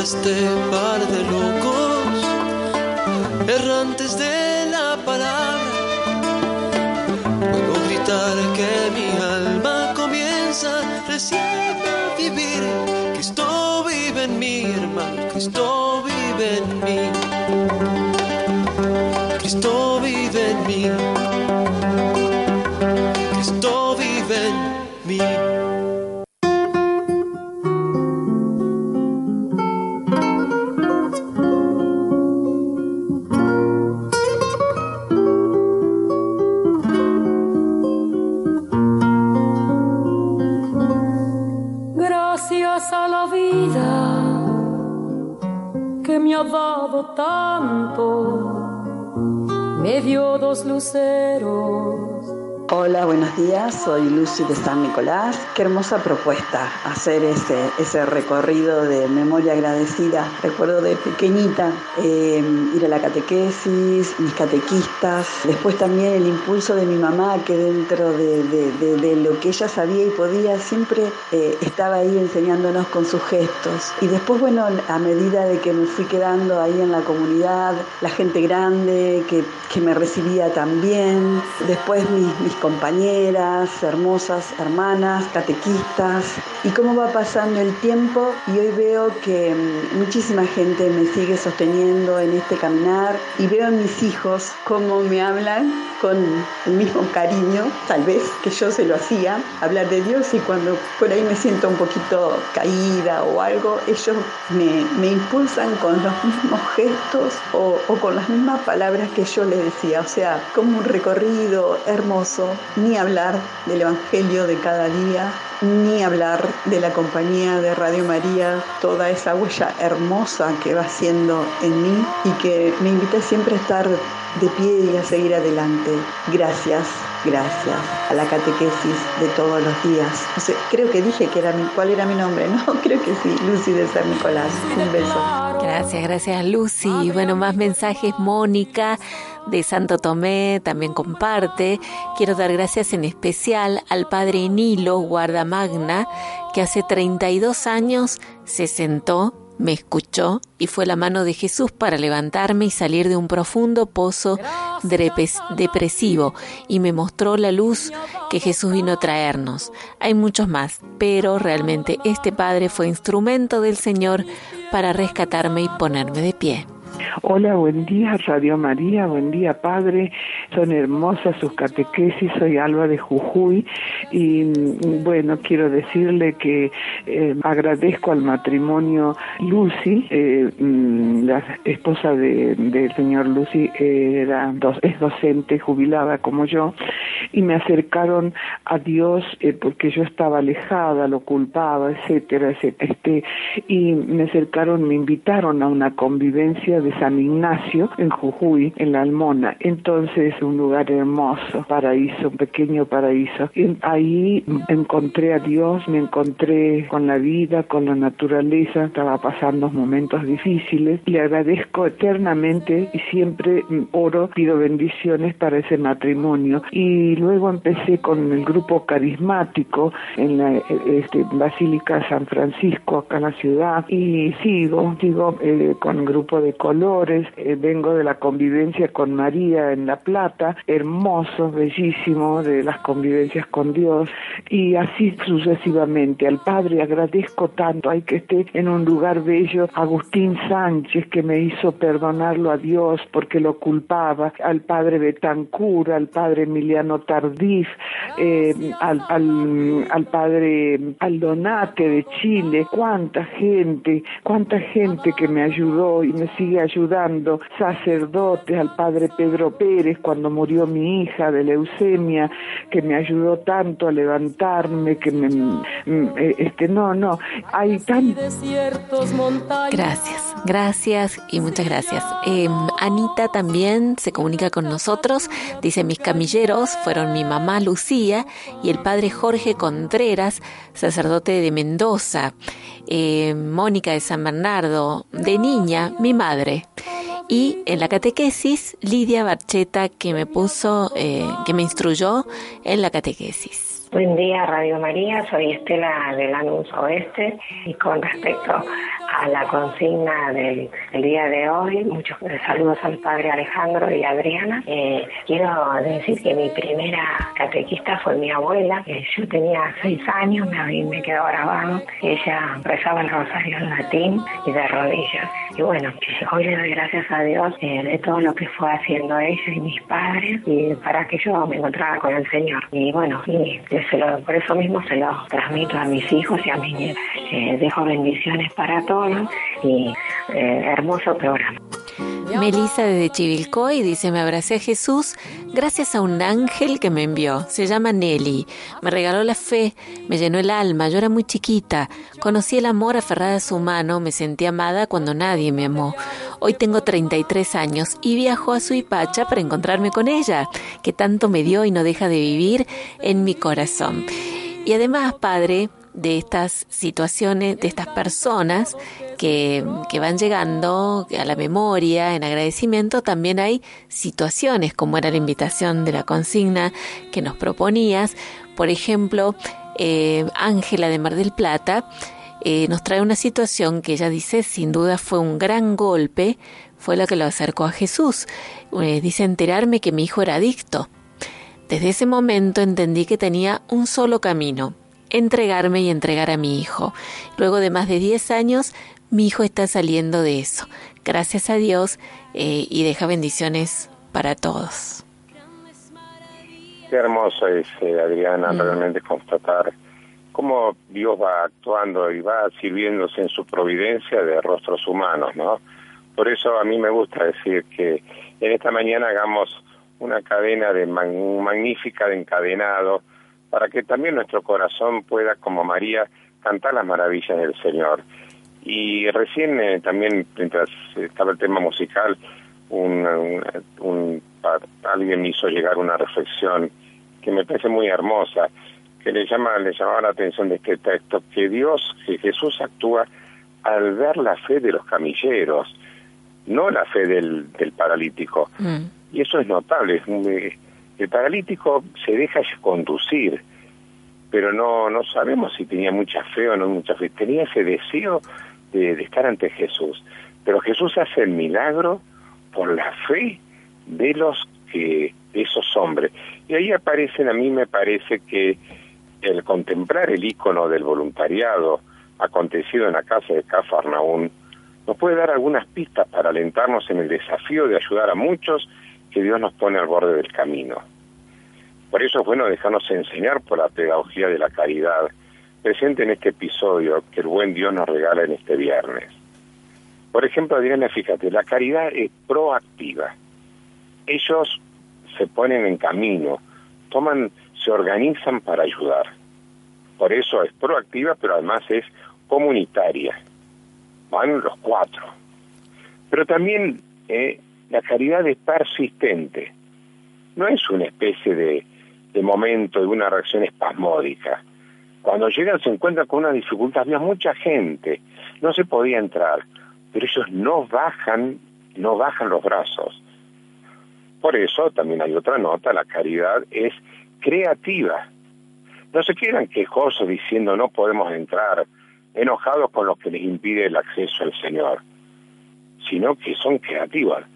este par de locos, errantes de la palabra, puedo gritar que mi alma comienza recién a vivir. Cristo vive en mí, hermano, Cristo vive en mí. Cristo vive en mí. Soy Lucy de San Nicolás. Qué hermosa propuesta hacer ese, ese recorrido de memoria agradecida. Recuerdo de pequeñita eh, ir a la catequesis, mis catequistas. Después también el impulso de mi mamá que dentro de, de, de, de lo que ella sabía y podía siempre eh, estaba ahí enseñándonos con sus gestos. Y después, bueno, a medida de que me fui quedando ahí en la comunidad, la gente grande que, que me recibía también. Después mis, mis compañeras, hermosas hermanas, catequistas, y cómo va pasando el tiempo y hoy veo que muchísima gente me sigue sosteniendo en este caminar y veo a mis hijos cómo me hablan con el mismo cariño, tal vez que yo se lo hacía, hablar de Dios y cuando por ahí me siento un poquito caída o algo, ellos me, me impulsan con los mismos gestos o, o con las mismas palabras que yo les decía, o sea, como un recorrido hermoso ni hablar del Evangelio de cada día, ni hablar de la compañía de Radio María, toda esa huella hermosa que va haciendo en mí y que me invita siempre a estar de pie y a seguir adelante. Gracias, gracias a la catequesis de todos los días. O creo que dije que era mi, cuál era mi nombre, ¿no? Creo que sí, Lucy de San Nicolás. Un beso. Gracias, gracias Lucy. Bueno, más mensajes, Mónica de Santo Tomé también comparte. Quiero dar gracias en especial al padre Nilo Guardamagna, que hace 32 años se sentó, me escuchó y fue la mano de Jesús para levantarme y salir de un profundo pozo depresivo y me mostró la luz que Jesús vino a traernos. Hay muchos más, pero realmente este padre fue instrumento del Señor para rescatarme y ponerme de pie. Hola, buen día Radio María, buen día Padre, son hermosas sus catequesis, soy Alba de Jujuy. Y bueno, quiero decirle que eh, agradezco al matrimonio Lucy, eh, la esposa del de señor Lucy era es docente jubilada como yo y me acercaron a Dios eh, porque yo estaba alejada, lo culpaba, etcétera, etcétera, este, y me acercaron, me invitaron a una convivencia de San Ignacio en Jujuy, en la Almona. Entonces, un lugar hermoso, paraíso, un pequeño paraíso. Y ahí encontré a Dios, me encontré con la vida, con la naturaleza, estaba pasando momentos difíciles. Le agradezco eternamente y siempre oro, pido bendiciones para ese matrimonio. Y luego empecé con el grupo carismático en la este, Basílica San Francisco, acá en la ciudad, y sigo, sigo eh, con grupo de eh, vengo de la convivencia con María en La Plata, hermoso, bellísimo, de las convivencias con Dios, y así sucesivamente. Al Padre agradezco tanto, hay que esté en un lugar bello, Agustín Sánchez, que me hizo perdonarlo a Dios porque lo culpaba, al Padre Betancur, al Padre Emiliano Tardif, eh, al, al, al Padre Aldonate de Chile, cuánta gente, cuánta gente que me ayudó y me sigue ayudando, sacerdotes, al Padre Pedro Pérez cuando murió mi hija de leucemia, que me ayudó tanto a levantarme, que me, eh, este, no, no, hay tantos Gracias, gracias y muchas gracias. Em, Anita también se comunica con nosotros, dice mis camilleros fueron mi mamá Lucía y el padre Jorge Contreras, sacerdote de Mendoza, eh, Mónica de San Bernardo, de niña, mi madre. Y en la catequesis, Lidia Barcheta, que me puso, eh, que me instruyó en la catequesis. Buen día, Radio María. Soy Estela de Lanús Oeste y con respecto a la consigna del, día de hoy, muchos saludos al padre Alejandro y Adriana. Eh, quiero decir que mi primera catequista fue mi abuela. yo tenía seis años, me, me quedó grabado. Ella rezaba el rosario en latín y de rodillas. Y bueno, hoy le doy gracias a Dios eh, de todo lo que fue haciendo ella y mis padres y para que yo me encontrara con el Señor. Y bueno, y por eso mismo se lo transmito a mis hijos y a mis nietos. Eh, dejo bendiciones para todos y eh, hermoso programa. Melissa desde Chivilcoy dice, me abracé a Jesús gracias a un ángel que me envió. Se llama Nelly. Me regaló la fe, me llenó el alma. Yo era muy chiquita. Conocí el amor aferrada a su mano. Me sentí amada cuando nadie me amó. Hoy tengo 33 años y viajo a Suipacha para encontrarme con ella, que tanto me dio y no deja de vivir en mi corazón. Y además, Padre, de estas situaciones, de estas personas que, que, van llegando a la memoria en agradecimiento, también hay situaciones, como era la invitación de la consigna que nos proponías. Por ejemplo, eh, Ángela de Mar del Plata eh, nos trae una situación que ella dice sin duda fue un gran golpe, fue la que lo acercó a Jesús. Eh, dice enterarme que mi hijo era adicto. Desde ese momento entendí que tenía un solo camino, entregarme y entregar a mi hijo. Luego de más de 10 años, mi hijo está saliendo de eso. Gracias a Dios eh, y deja bendiciones para todos. Qué hermoso es, eh, Adriana, mm. realmente constatar cómo Dios va actuando y va sirviéndose en su providencia de rostros humanos, ¿no? Por eso a mí me gusta decir que en esta mañana hagamos una cadena de magnífica de encadenado para que también nuestro corazón pueda, como María, cantar las maravillas del Señor. Y recién eh, también, mientras estaba el tema musical, un, un, alguien me hizo llegar una reflexión que me parece muy hermosa, que le llama le llamaba la atención de este texto, que Dios, que Jesús actúa al ver la fe de los camilleros, no la fe del, del paralítico. Mm. Y eso es notable, es muy, el paralítico se deja conducir, pero no, no sabemos si tenía mucha fe o no mucha fe. Tenía ese deseo de, estar ante Jesús. Pero Jesús hace el milagro por la fe de los que de esos hombres. Y ahí aparecen, a mí me parece que el contemplar el icono del voluntariado acontecido en la casa de Cafarnaún nos puede dar algunas pistas para alentarnos en el desafío de ayudar a muchos que Dios nos pone al borde del camino. Por eso es bueno dejarnos enseñar por la pedagogía de la caridad presente en este episodio que el buen Dios nos regala en este viernes. Por ejemplo, Adriana, fíjate, la caridad es proactiva. Ellos se ponen en camino, toman, se organizan para ayudar. Por eso es proactiva, pero además es comunitaria. Van los cuatro. Pero también eh, la caridad es persistente. No es una especie de, momento, de una reacción espasmódica. Cuando llegan se encuentran con una dificultad, había mucha gente, no se podía entrar, pero ellos no bajan, no bajan los brazos. Por eso también hay otra nota, la caridad es creativa. No se quedan quejosos diciendo no podemos entrar, enojados con lo que les impide el acceso al Señor, sino que son creativas.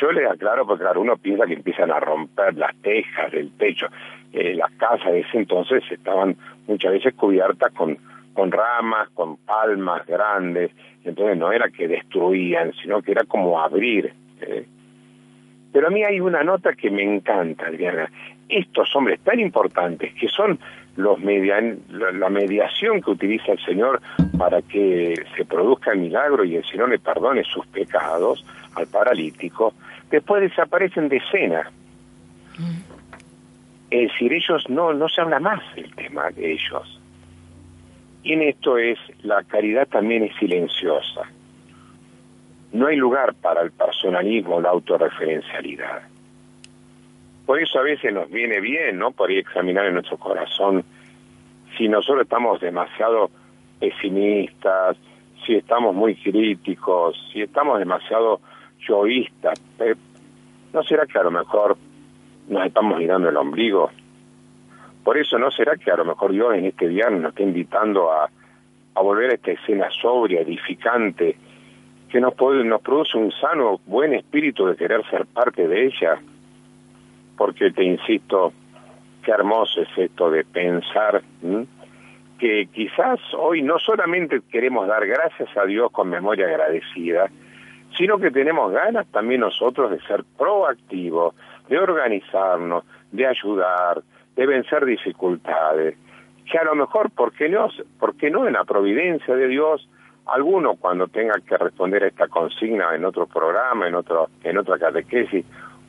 Yo les aclaro porque claro, uno piensa que empiezan a romper las tejas del techo. Eh, las casas de ese entonces estaban muchas veces cubiertas con, con ramas, con palmas grandes, entonces no era que destruían, sino que era como abrir. ¿eh? Pero a mí hay una nota que me encanta, Adriana. Estos hombres tan importantes que son los median, la mediación que utiliza el Señor para que se produzca el milagro y el Señor le perdone sus pecados al paralítico, después desaparecen de escena. Es decir, ellos no, no se habla más el tema de ellos. Y en esto es, la caridad también es silenciosa. No hay lugar para el personalismo la autorreferencialidad. Por eso a veces nos viene bien, ¿no? Por examinar en nuestro corazón si nosotros estamos demasiado pesimistas, si estamos muy críticos, si estamos demasiado ¿No será que a lo mejor nos estamos mirando el ombligo? Por eso, ¿no será que a lo mejor Dios en este día nos está invitando a, a volver a esta escena sobria, edificante, que nos, puede, nos produce un sano, buen espíritu de querer ser parte de ella? Porque te insisto, qué hermoso es esto de pensar que quizás hoy no solamente queremos dar gracias a Dios con memoria agradecida, sino que tenemos ganas también nosotros de ser proactivos, de organizarnos, de ayudar, de vencer dificultades, que a lo mejor, ¿por qué no, por qué no en la providencia de Dios, alguno cuando tenga que responder a esta consigna en otro programa, en, otro, en otra catequesis,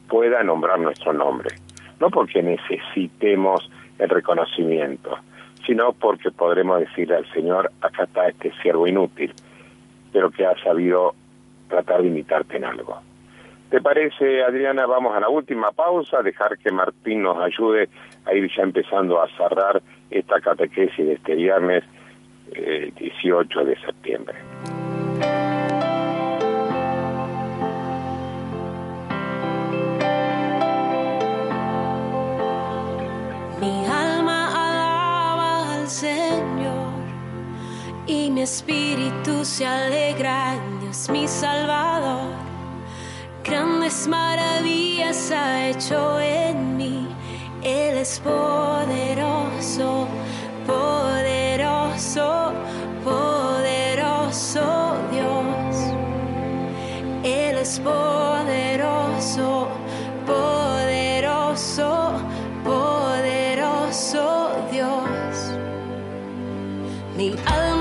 pueda nombrar nuestro nombre? No porque necesitemos el reconocimiento, sino porque podremos decirle al Señor, acá está este siervo inútil, pero que ha sabido tratar de imitarte en algo. ¿Te parece, Adriana? Vamos a la última pausa, dejar que Martín nos ayude a ir ya empezando a cerrar esta catequesis de este viernes 18 eh, de septiembre. Mi alma alaba al Señor y mi espíritu se alegra Dios mi Salvador grandes maravillas ha hecho en mí. Él es poderoso, poderoso, poderoso Dios. Él es poderoso, poderoso, poderoso Dios. Mi alma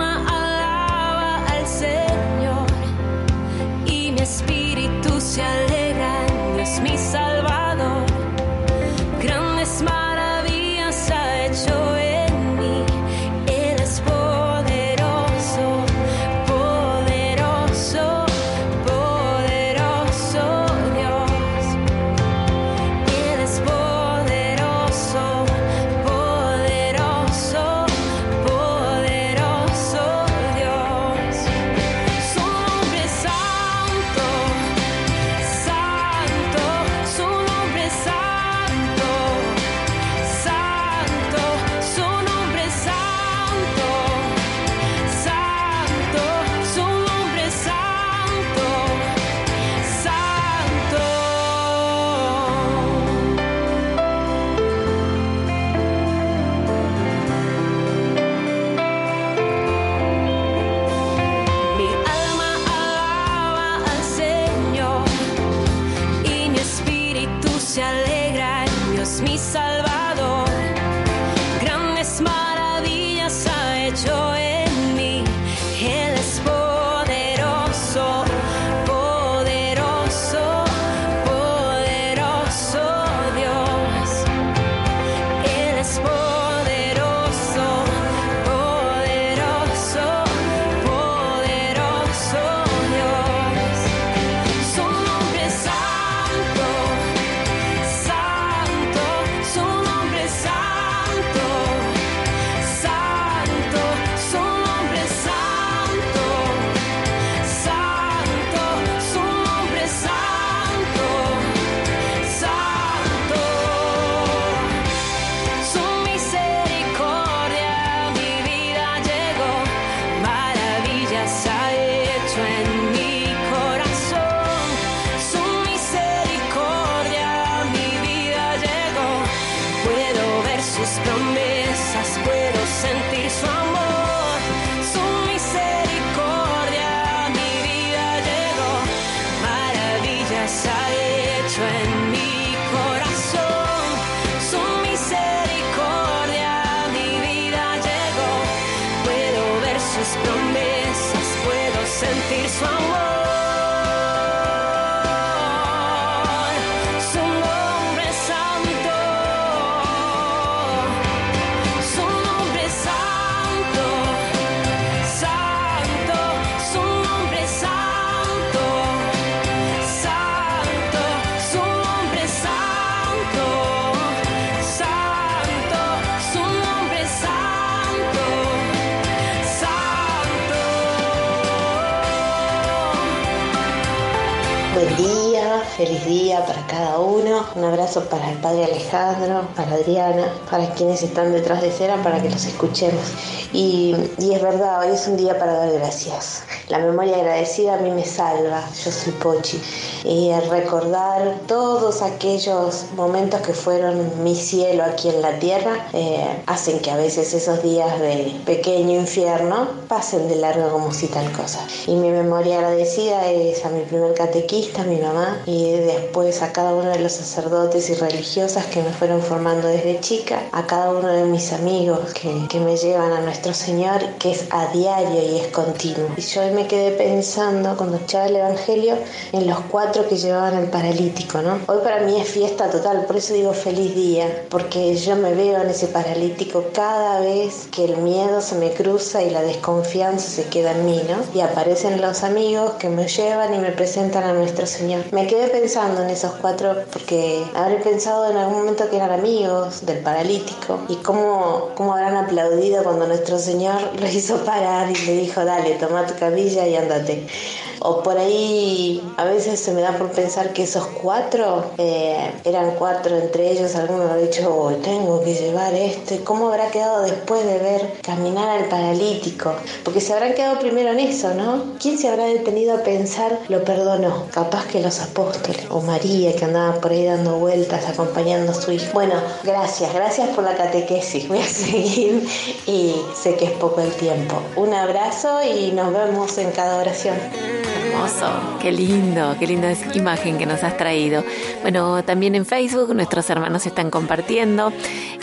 Un abrazo para el padre Alejandro, para Adriana, para quienes están detrás de escena, para que los escuchemos. Y, y es verdad, hoy es un día para dar gracias. La memoria agradecida a mí me salva, yo soy Pochi. Y el recordar todos aquellos momentos que fueron mi cielo aquí en la tierra eh, hacen que a veces esos días de pequeño infierno pasen de largo como si tal cosa. Y mi memoria agradecida es a mi primer catequista, a mi mamá, y después a cada uno de los sacerdotes y religiosas que me fueron formando desde chica, a cada uno de mis amigos que, que me llevan a nuestro Señor, que es a diario y es continuo. Y yo me quedé pensando, cuando escuchaba el Evangelio, en los cuatro que llevaban al paralítico, ¿no? Hoy para mí es fiesta total, por eso digo feliz día, porque yo me veo en ese paralítico cada vez que el miedo se me cruza y la desconfianza se queda en mí, ¿no? Y aparecen los amigos que me llevan y me presentan a nuestro Señor. Me quedé pensando en esos cuatro porque habré pensado en algún momento que eran amigos del paralítico y cómo, cómo habrán aplaudido cuando nuestro Señor lo hizo parar y le dijo, dale, toma tu camilla y ándate. O por ahí a veces se me da por pensar que esos cuatro eh, eran cuatro entre ellos. Alguno ha dicho, oh, tengo que llevar este. ¿Cómo habrá quedado después de ver caminar al paralítico? Porque se habrán quedado primero en eso, ¿no? ¿Quién se habrá detenido a pensar lo perdonó? Capaz que los apóstoles o María que andaba por ahí dando vueltas acompañando a su hijo. Bueno, gracias, gracias por la catequesis. Voy a seguir y sé que es poco el tiempo. Un abrazo y nos vemos en cada oración. Hermoso, qué lindo, qué linda imagen que nos has traído. Bueno, también en Facebook nuestros hermanos están compartiendo.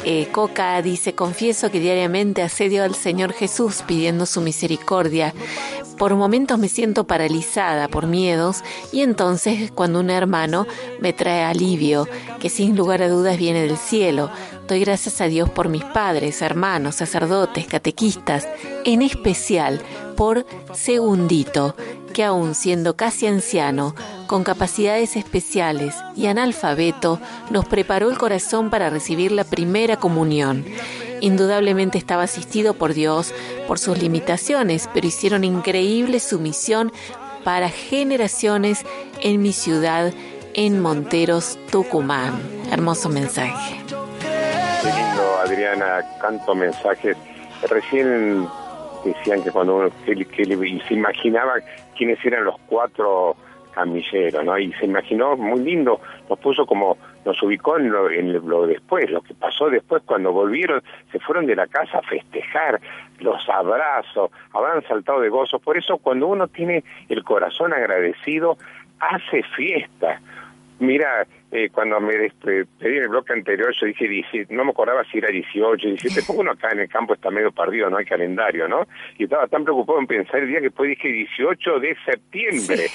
Eh, Coca dice, confieso que diariamente asedio al Señor Jesús pidiendo su misericordia. Por momentos me siento paralizada por miedos y entonces cuando un hermano me trae alivio, que sin lugar a dudas viene del cielo, doy gracias a Dios por mis padres, hermanos, sacerdotes, catequistas, en especial por Segundito, que aún siendo casi anciano, con capacidades especiales y analfabeto, nos preparó el corazón para recibir la primera comunión. Indudablemente estaba asistido por Dios por sus limitaciones, pero hicieron increíble su misión para generaciones en mi ciudad, en Monteros, Tucumán. Hermoso mensaje. Adriana, canto mensajes. Recién decían que cuando uno y se imaginaba quiénes eran los cuatro camilleros, ¿no? Y se imaginó muy lindo, nos puso como, nos ubicó en lo, en lo después, lo que pasó después cuando volvieron, se fueron de la casa a festejar, los abrazos, habrán saltado de gozo. Por eso cuando uno tiene el corazón agradecido, hace fiesta. Mira, eh, cuando me despe- pedí en el bloque anterior, yo dije, 17, no me acordaba si era 18, 17, porque uno acá en el campo está medio perdido, no hay calendario, ¿no? Y estaba tan preocupado en pensar el día que después dije 18 de septiembre.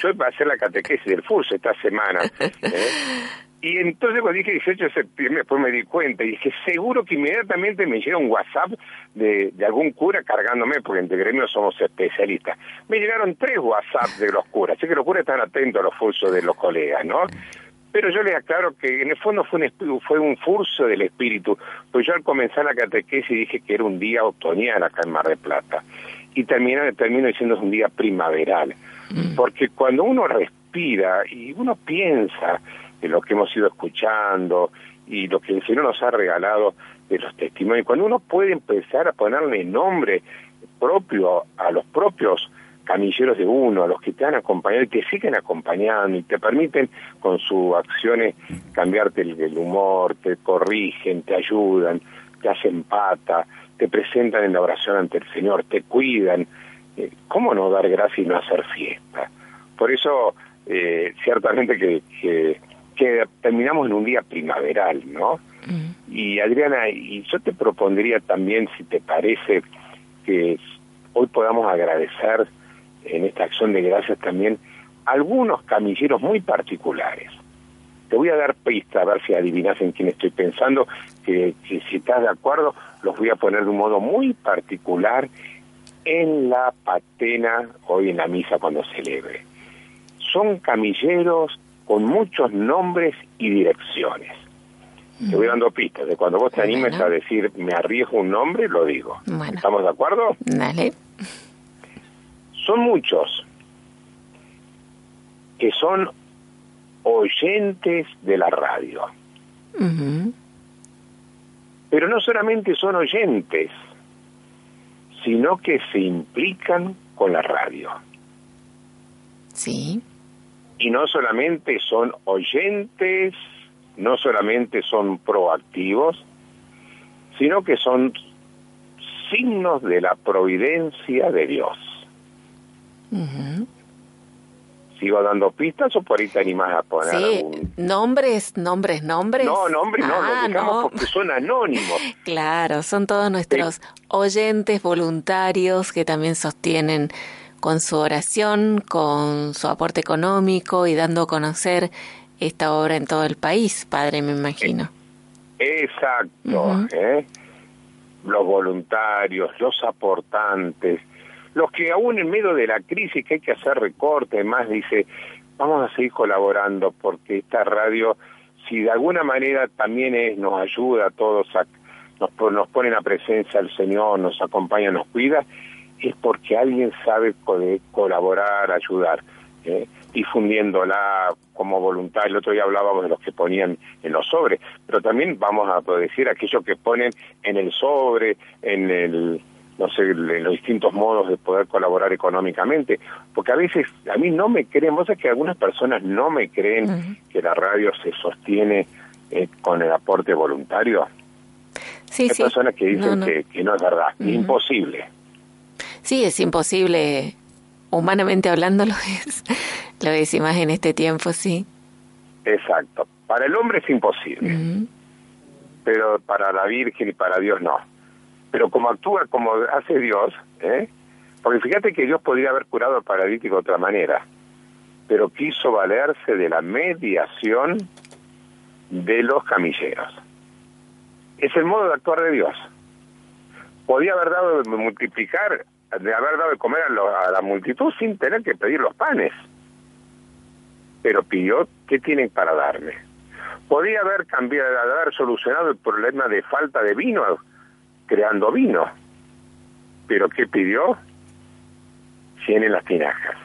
Yo iba a hacer la catequesis del FURSO esta semana. ¿eh? Y entonces cuando dije 18 de septiembre, después me di cuenta y dije, seguro que inmediatamente me llega un WhatsApp de, de algún cura cargándome, porque entre gremios somos especialistas. Me llegaron tres WhatsApp de los curas, así que los curas están atentos a los fursos de los colegas, ¿no? Pero yo les aclaro que en el fondo fue un, fue un furso del espíritu, pues yo al comenzar la catequesis dije que era un día otoñal acá en Mar del Plata, y termina, termino diciendo es un día primaveral, porque cuando uno respira y uno piensa de lo que hemos ido escuchando y lo que el Señor nos ha regalado de los testimonios, cuando uno puede empezar a ponerle nombre propio a los propios camilleros de uno, los que te han acompañado y te siguen acompañando y te permiten con sus acciones cambiarte el, humor, te corrigen, te ayudan, te hacen pata, te presentan en la oración ante el Señor, te cuidan. Eh, ¿Cómo no dar gracias y no hacer fiesta? Por eso, eh, ciertamente que, que, que, terminamos en un día primaveral, ¿no? Y Adriana, y yo te propondría también, si te parece, que hoy podamos agradecer en esta acción de gracias también algunos camilleros muy particulares. Te voy a dar pista, a ver si adivinas en quién estoy pensando, que, si estás de acuerdo, los voy a poner de un modo muy particular en la patena hoy en la misa cuando celebre. Son camilleros con muchos nombres y direcciones. Te voy dando pistas de cuando vos te animes a decir me arriesgo un nombre, lo digo. ¿Estamos de acuerdo? Dale. Son muchos que son oyentes de la radio. Pero no solamente son oyentes, sino que se implican con la radio. Sí. Y no solamente son oyentes, no solamente son proactivos, sino que son signos de la providencia de Dios. ¿Sigo dando pistas o por ahí te animás a poner sí, nombres, nombres, nombres? No, nombres no, ah, no. porque son anónimos. claro, son todos nuestros oyentes voluntarios que también sostienen con su oración, con su aporte económico y dando a conocer esta obra en todo el país, padre, me imagino. Exacto, ¿eh? los voluntarios, los aportantes, los que aún en medio de la crisis que hay que hacer recortes, más dice, vamos a seguir colaborando porque esta radio, si de alguna manera también es, nos ayuda a todos, a, nos, nos pone la presencia del Señor, nos acompaña, nos cuida, es porque alguien sabe colaborar, ayudar, ¿eh? difundiéndola como voluntario. El otro día hablábamos de los que ponían en los sobres, pero también vamos a decir aquellos que ponen en el sobre, en el no sé, los distintos modos de poder colaborar económicamente, porque a veces a mí no me creen, vos sabés que algunas personas no me creen que la radio se sostiene eh, con el aporte voluntario. Sí, Hay personas que dicen Que, no es verdad, imposible. Sí, es imposible, humanamente hablando lo es, lo es más en este tiempo, sí. Exacto, para el hombre es imposible, pero para la Virgen y para Dios no pero como actúa como hace Dios, ¿eh? porque fíjate que Dios podría haber curado al paralítico de otra manera, pero quiso valerse de la mediación de los camilleros. Es el modo de actuar de Dios. Podía haber dado de multiplicar, de haber dado de comer a, la multitud sin tener que pedir los panes. Pero pidió, ¿qué tienen para darme? Podía haber cambiado, haber solucionado el problema de falta de vino creando vino. Pero ¿qué pidió? Cien en las tinajas.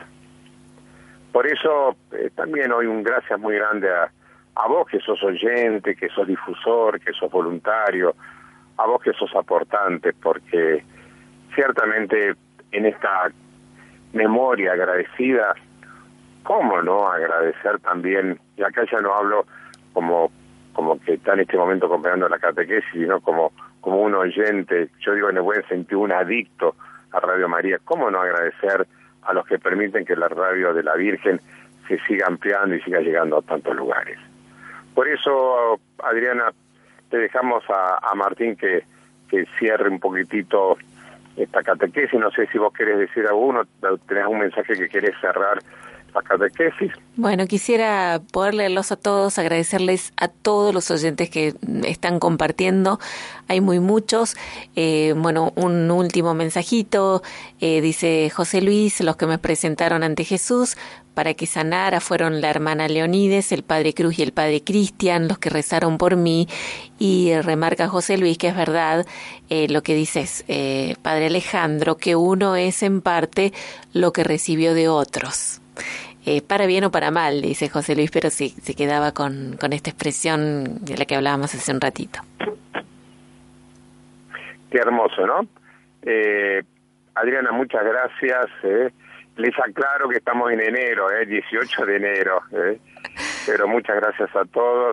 Por eso eh, también hoy un gracias muy grande a, a vos que sos oyente, que sos difusor, que sos voluntario, a vos que sos aportante, porque ciertamente en esta memoria agradecida, ¿cómo no agradecer también? Y acá ya no hablo como, como que está en este momento acompañando la catequesis, sino como como un oyente, yo digo en el buen sentido, un adicto a Radio María, ¿cómo no agradecer a los que permiten que la radio de la Virgen se siga ampliando y siga llegando a tantos lugares? Por eso, Adriana, te dejamos a, Martín que, que cierre un poquitito esta catequesis. No sé si vos querés decir alguno, tenés un mensaje que querés cerrar Bueno, quisiera poder leerlos a todos, agradecerles a todos los oyentes que están compartiendo. Hay muy muchos. Eh, bueno, un último mensajito. Eh, dice José Luis, los que me presentaron ante Jesús para que sanara fueron la hermana Leonides, el padre Cruz y el padre Cristian, los que rezaron por mí. Y remarca José Luis que es verdad eh, lo que dices, padre Alejandro, que uno es en parte lo que recibió de otros. Eh, para bien o para mal, dice José Luis, pero sí, se quedaba con, con esta expresión de la que hablábamos hace un ratito. Qué hermoso, ¿no? Eh, Adriana, muchas gracias. Eh. les aclaro que estamos en enero, ¿eh? 18 de enero. ¿eh? Pero muchas gracias a todos